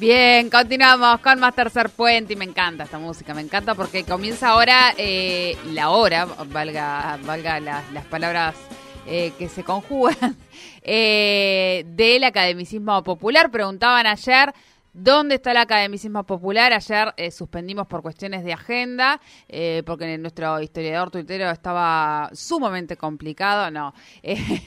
Bien, continuamos con más Tercer Puente y me encanta esta música, me encanta porque comienza ahora eh, la hora, valga, valga las palabras eh, que se conjugan, eh, del academicismo popular. Preguntaban ayer ¿Dónde está el academicismo popular? Ayer eh, suspendimos por cuestiones de agenda, eh, porque nuestro historiador tuitero estaba sumamente complicado, no.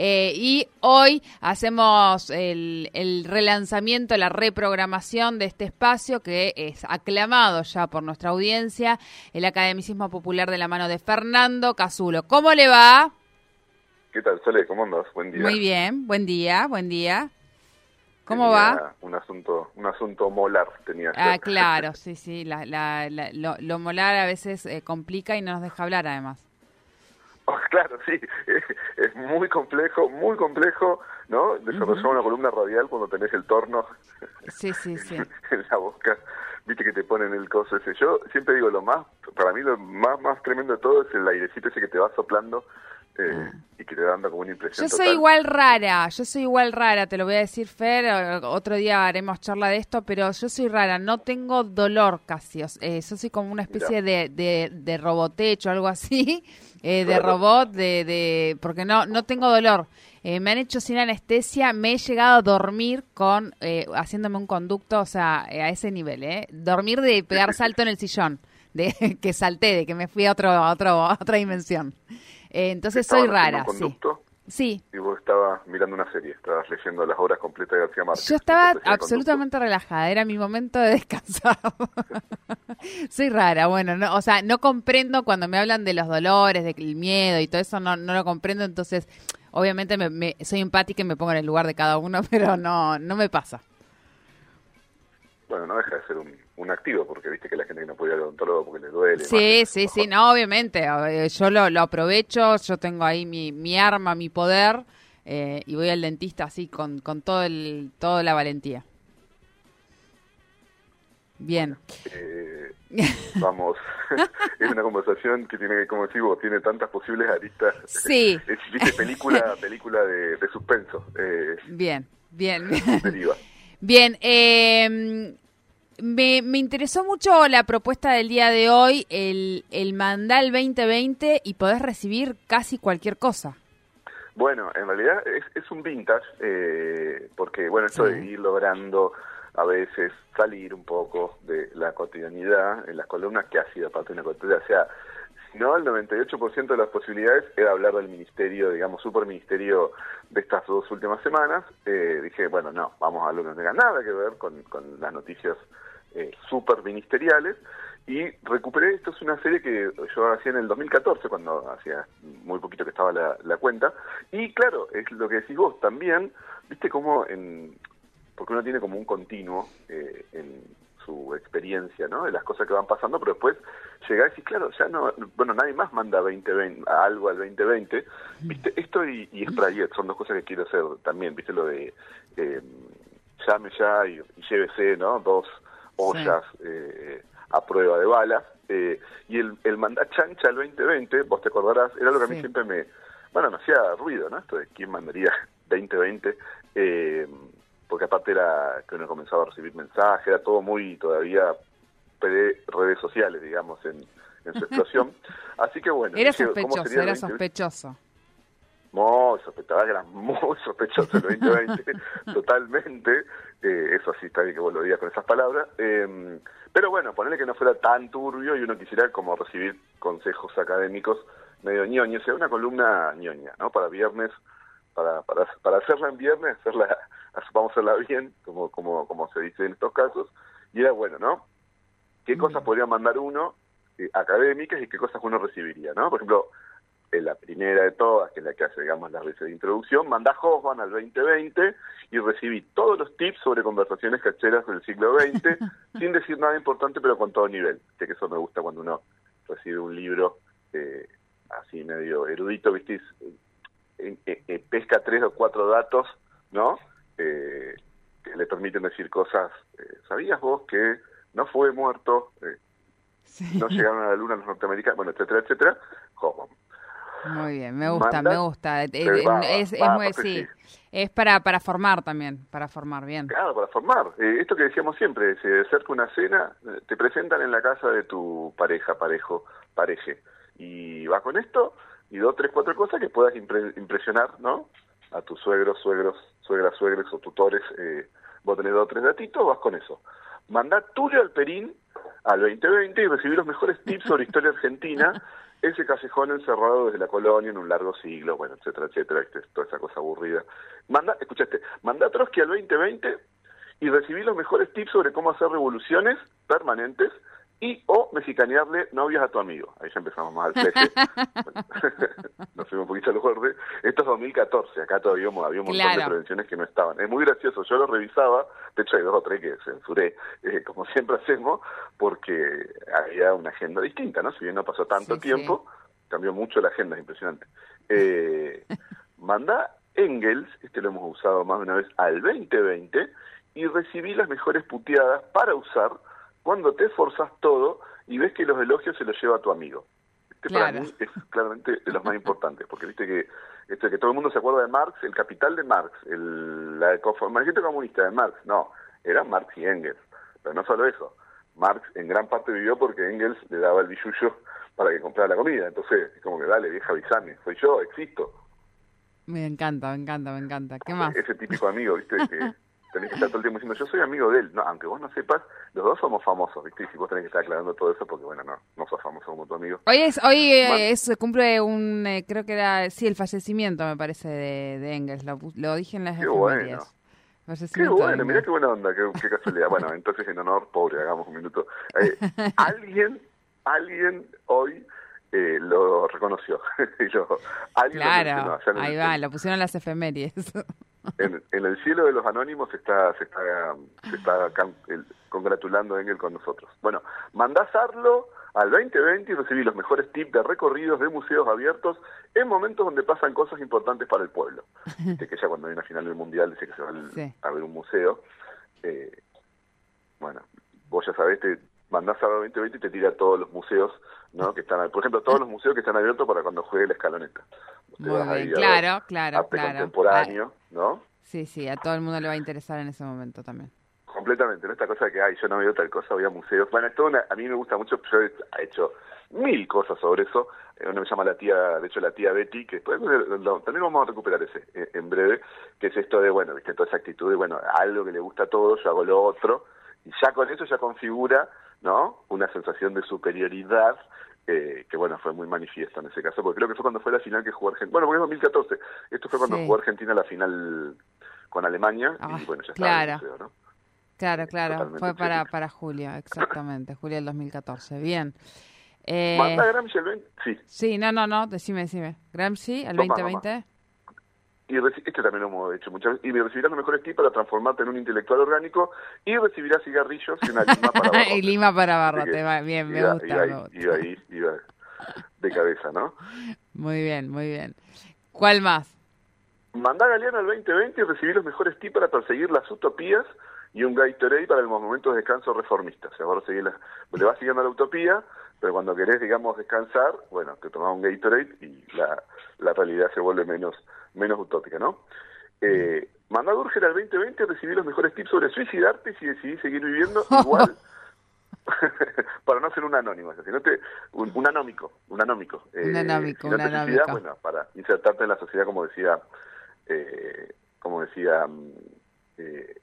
Eh, y hoy hacemos el, el, relanzamiento, la reprogramación de este espacio que es aclamado ya por nuestra audiencia, el academicismo popular de la mano de Fernando Casulo. ¿Cómo le va? ¿Qué tal, Sole? ¿Cómo andas? Buen día. Muy bien, buen día, buen día. ¿Cómo va? Un asunto, un asunto molar tenía. Ah, claro, sí, sí. La, la, lo, molar a veces eh, complica y no nos deja hablar, además. Oh, claro, sí. Es, muy complejo, muy complejo, ¿no? Desarrollar una columna radial cuando tenés el torno. Sí, sí, sí. en la boca. Viste que te ponen el coso ese. Yo siempre digo lo más, para mí lo más, más tremendo de todo es el airecito ese que te va soplando eh, y que te dando como una impresión. Yo soy igual rara, yo soy igual rara, te lo voy a decir Fer, otro día haremos charla de esto, pero yo soy rara, no tengo dolor casi, eh, yo soy como una especie de, de, de, robotecho, algo así, eh, de robot, de, de porque no, no tengo dolor. Eh, me han hecho sin anestesia, me he llegado a dormir con, haciéndome un conducto, o sea, a ese nivel, ¿eh? Dormir de pegar salto en el sillón, de que salté, de que me fui a, otro, a, otro, a otra dimensión. Eh, entonces soy rara, sí. Sí. Y vos estabas mirando una serie, estabas leyendo las obras completas de García Márquez. Yo estaba absolutamente relajada, era mi momento de descansar. Soy rara, bueno, no, o sea, no comprendo cuando me hablan de los dolores, del miedo y todo eso, no, no lo comprendo, entonces obviamente me, soy empática y me pongo en el lugar de cada uno, pero no, no me pasa. Bueno, no deja de ser un, un activo, porque viste que la gente que no puede ir al odontólogo porque le duele. Sí, sí, sí, no, obviamente. Yo lo, lo, aprovecho, yo tengo ahí mi, mi arma, mi poder, eh, y voy al dentista así con, con todo el, toda la valentía. Bien. Eh, vamos, es una conversación que tiene, como decís vos, tiene tantas posibles aristas. Sí. Es, película, película de, suspenso. Eh, bien, bien. Bien, eh, me, me, interesó mucho la propuesta del día de hoy, el, el Mandal 2020 y podés recibir casi cualquier cosa. Bueno, en realidad es, es un vintage, eh, porque bueno, esto de ir logrando a veces salir un poco de la cotidianidad en las columnas que ha sido parte de una cotidianidad. O sea, si no, el 98% de las posibilidades era hablar del ministerio, digamos, superministerio de estas dos últimas semanas. Eh, dije, bueno, no, vamos a hablar que no tenga nada que ver con, con las noticias eh, super ministeriales y recuperé, esto es una serie que yo hacía en el 2014, cuando hacía muy poquito que estaba la, cuenta, y claro, es lo que decís vos también, viste cómo, en, porque uno tiene como un continuo eh, en su experiencia, ¿no? De las cosas que van pasando, pero después llega y decís, claro, ya no, bueno, nadie más manda 2020, a algo al 2020, viste, esto y, y Sprayet son dos cosas que quiero hacer también, viste lo de eh, llame ya y, y llévese, ¿no? Dos ollas eh, a prueba de balas. Eh, y el, el mandar chancha al 2020, vos te acordarás, era lo que a mí siempre me, bueno, me hacía ruido, ¿no? Esto de quién mandaría 2020, eh, porque aparte era que uno comenzaba a recibir mensajes, era todo muy todavía pre redes sociales, digamos, en, en su explosión. Así que bueno. Era sospechoso, era sospechoso. Muy sospechoso, era muy sospechoso el 2020, totalmente. Eh, eso sí está bien que vos lo digas con esas palabras. Eh, pero bueno, ponerle que no fuera tan turbio y uno quisiera como recibir consejos académicos medio ñoños, sea una columna ñoña, ¿no? Para viernes, para, para, para hacerla en viernes, hacerla, vamos a hacerla bien, como, como, como se dice en estos casos. Y era bueno, ¿no? ¿Qué cosas podría mandar uno eh, académicas y qué cosas uno recibiría, ¿no? Por ejemplo, en la primera de todas, que es la que hace, digamos, las veces de introducción, mandá Hoffman al 2020 y recibí todos los tips sobre conversaciones cacheras del siglo XX, sin decir nada importante, pero con todo nivel. que eso me gusta cuando uno recibe un libro eh, así medio erudito, ¿viste? Eh, pesca tres o cuatro datos, ¿no? que le permiten decir cosas. ¿Sabías vos que no fue muerto? No llegaron a la luna los norteamericanos, bueno, etcétera, etcétera. Hoffman. Muy bien, me gusta, me gusta. Eh, es, es, muy, sí. es para, para formar también, para formar bien. Claro, para formar. Eh, esto que decíamos siempre, se acerca una cena, eh, te presentan en la casa de tu pareja, parejo, pareje. Y vas con esto y dos, tres, cuatro cosas que puedas impresionar, ¿no? A tus suegros, suegros, suegras, suegres o tutores. Eh, vos tenés dos o tres datitos, vas con eso. Mandá tuyo al Perín al 2020 y recibí los mejores tips sobre historia argentina ese callejón encerrado desde la colonia en un largo siglo, bueno, etcétera, etcétera, este, toda esa cosa aburrida. Manda, escuchaste, manda a Trotsky al 2020 y recibí los mejores tips sobre cómo hacer revoluciones permanentes y o mexicanearle novias a tu amigo. Ahí ya empezamos más al fleje. Nos fuimos un poquito al borde. Esto es 2014, acá todavía había un montón de prevenciones que no estaban. Es muy gracioso, yo lo revisaba, de hecho hay dos o tres que censuré, eh, como siempre hacemos, porque había una agenda distinta, ¿no? Si bien no pasó tanto tiempo, cambió mucho la agenda, es impresionante. Eh, manda Engels, este lo hemos usado más de una vez, al 2020 y recibí las mejores puteadas para usar cuando te esforzas todo y ves que los elogios se los lleva a tu amigo. Este para mí es claramente de los más importantes, porque viste que este, que todo el mundo se acuerda de Marx, el capital de Marx, el, la manifiesto comunista de Marx, no, era Marx y Engels. Pero no solo eso, Marx en gran parte vivió porque Engels le daba el billullo para que comprara la comida. Entonces, es como que dale, vieja avisame, soy yo, existo. Me encanta, me encanta, me encanta. ¿Qué más? Ese típico amigo, viste, que tenés que estar todo el tiempo diciendo, yo soy amigo de él. No, aunque vos no sepas, los dos somos famosos, ¿viste? Y si vos tenés que estar aclarando todo eso, porque bueno, no, no sos famoso como tu amigo. Hoy es, hoy eh, es, cumple un, eh, creo que era, sí, el fallecimiento, me parece, de, de Engels. Lo, lo, dije en las Qué bueno. Qué bueno, mirá qué buena onda, qué, qué casualidad. bueno, entonces en honor, pobre, hagamos un minuto. Eh, alguien, alguien hoy eh, lo reconoció. alguien claro, ahí va, lo pusieron las efemérides. en, el cielo de los anónimos se está, se está, se está congratulando Engel con nosotros. Bueno, mandás Arlo al 2020 y recibí los mejores tips de recorridos de museos abiertos en momentos donde pasan cosas importantes para el pueblo. De que ya cuando hay una final del mundial dice que se va a ver un museo. Eh, bueno, vos ya sabés, te mandás Arlo 2020 y te tira todos los museos, ¿no? Que están, por ejemplo, todos los museos que están abiertos para cuando juegue la escaloneta. claro, claro, claro. contemporáneo, ¿no? Sí, sí, a todo el mundo le va a interesar en ese momento también. Completamente, ¿no? Esta cosa de que, ay, yo no veo tal cosa, voy a museos. Bueno, esto a mí me gusta mucho, yo he hecho mil cosas sobre eso. Eh, uno me llama la tía, de hecho la tía Betty, que después también vamos a recuperar ese eh, en breve, que es esto de, bueno, viste, toda esa actitud de, bueno, algo que le gusta a todos, yo hago lo otro, y ya con eso ya configura, ¿no? Una sensación de superioridad eh, que bueno, fue muy manifiesto en ese caso, porque creo que fue cuando fue la final que jugó Argentina, bueno, porque es 2014, esto fue cuando jugó Argentina la final con Alemania, y ah, bueno, ya claro. estaba ¿no? Claro, claro, fue para, para julio, exactamente, julio del 2014, bien. Eh, ¿Manda Gramsci el 20? Sí. Sí, no, no, no, decime, decime. Gramsci, el 2020 y este también lo hemos hecho muchas veces, y recibirás los mejores tips para transformarte en un intelectual orgánico y recibirás cigarrillos y una lima para barro. y lima para barro, te va bien, me gusta. Iba ahí, iba ahí, iba de cabeza, ¿no? Muy bien, muy bien. ¿Cuál más? Mandá a Galeano al 2020 y recibir los mejores tips para perseguir las utopías y un Gatorade para el momento de descanso reformista. O sea, vos le vas siguiendo la utopía, pero cuando querés, digamos, descansar, bueno, te tomás un Gatorade y la, la realidad se vuelve menos menos utópica, ¿no? Eh, mandá a Durger al 2020 recibí los mejores tips sobre suicidarte si decidís seguir viviendo igual para no ser un anónimo, sino te, un, un anómico, un anómico. Eh, un anómico, un anómico. bueno, para insertarte en la sociedad como decía, eh, como decía mm, eh,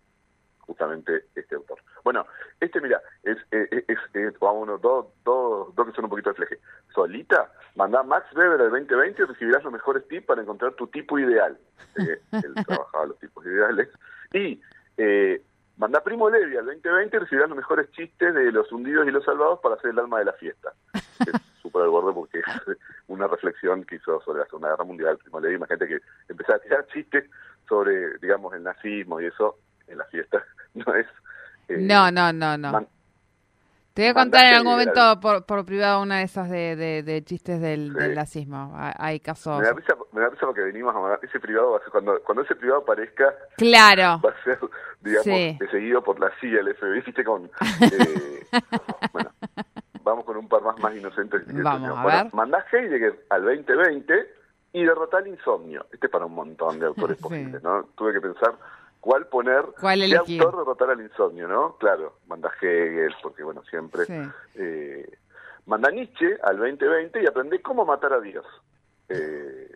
justamente este autor. Bueno, este, mira, es, es, es, vamos, dos, dos, dos que son un poquito de fleje. Solita, mandá Max Weber al 2020 y recibirás los mejores tips para encontrar tu tipo ideal. Eh, él trabajaba los tipos ideales. Y eh, mandá Primo Levi al 2020 y recibirás los mejores chistes de los hundidos y los salvados para hacer el alma de la fiesta. Es por el borde porque es una reflexión que hizo sobre la Segunda Guerra Mundial. Primo Levi, imagínate que empezaba a tirar chistes sobre, digamos, el nazismo y eso en la fiesta no es... eh, no, no, no, no. Te voy a contar en algún momento por, por privado una de esas de, de, chistes del, del, nazismo. Hay casos. Me da, risa, me da risa porque venimos a ese privado, va a ser, cuando, cuando ese privado aparezca. Claro. Va a ser, digamos, seguido por la CIA, el FBI, ¿viste? Con. Eh, bueno, vamos con un par más más inocentes. Vamos, a bueno, ver. Mandá Heidegger al 2020 y derrotar el insomnio. Este es para un montón de autores posibles, ¿no? Tuve que pensar cuál poner, ¿Cuál qué autor derrotar al insomnio, ¿no? Claro, manda Hegel, porque bueno, siempre. Eh, manda Nietzsche al 2020 y aprende cómo matar a Dios. Eh,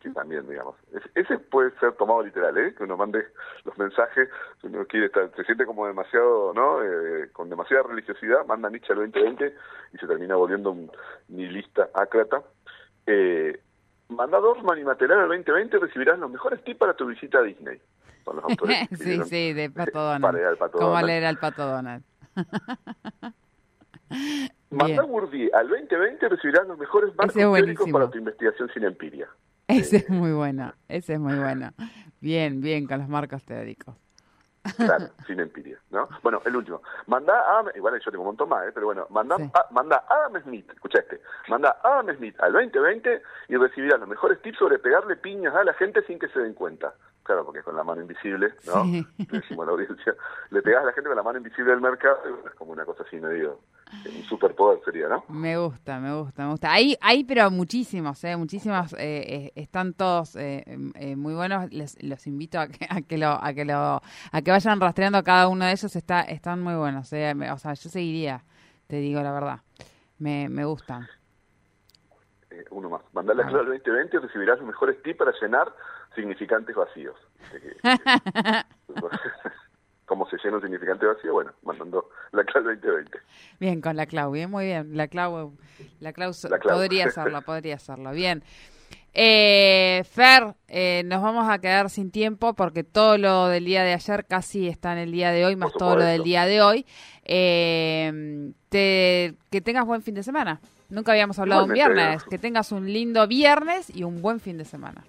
que también, digamos. ese puede ser tomado literal, ¿eh? Que uno mande los mensajes, si uno quiere estar, se siente como demasiado, ¿no? Eh, con demasiada religiosidad, manda Nietzsche al 2020 y se termina volviendo un nihilista ácrata. Eh, manda Dorfman y Material al 2020 recibirás los mejores tips para tu visita a Disney los autores. sí, sí, de Pato Donald. ¿Cómo leer al Pato Donald? Manda Burdi al 2020 recibirás los mejores marcos teóricos para tu investigación sin empiria. Ese es muy bueno, ese es muy bueno. Bien, bien, con los marcos teóricos. Claro, sin empiria, ¿no? Bueno, el último. Manda a, igual yo tengo un montón más, ¿eh? pero bueno, manda, a, manda a Adam Smith, escucha este, manda a Adam Smith al 2020 y recibirás los mejores tips sobre pegarle piñas a la gente sin que se den cuenta. Claro, porque con la mano invisible, ¿no? Le decimos a la audiencia, le pegas a la gente con la mano invisible del mercado, es como una cosa así medio, un superpoder sería, ¿no? Me gusta, me gusta, me gusta. Hay, hay pero muchísimos, ¿eh? Muchísimos, eh, eh están todos eh, eh, muy buenos. Les, los invito a que, a que lo, a que lo, a que vayan rastreando cada uno de ellos. Está, están muy buenos, ¿eh? O sea, yo seguiría, te digo la verdad. Me, me gustan. uno más. Mandale a Claro 2020 y recibirás los mejores tips para llenar significantes vacíos. ¿Cómo se llena un significante vacío? Bueno, mandando la clave 2020. Bien, con la Clau, bien, muy bien. La Clau, la Clau, podría hacerlo, podría hacerlo. Bien. Eh, Fer, eh, nos vamos a quedar sin tiempo porque todo lo del día de ayer casi está en el día de hoy, más todo lo del día de hoy. Eh, te, que tengas buen fin de semana. Nunca habíamos hablado un viernes. Que tengas un lindo viernes y un buen fin de semana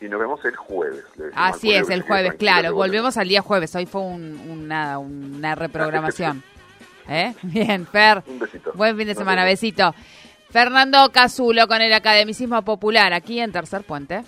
y nos vemos el jueves. Así es, el jueves, claro. Volvemos al día jueves. Hoy fue un, nada, una reprogramación. ¿Eh? Bien, Fer. Un besito. Buen fin de semana, besito. Fernando Casulo con el Academicismo Popular, aquí en Tercer Puente.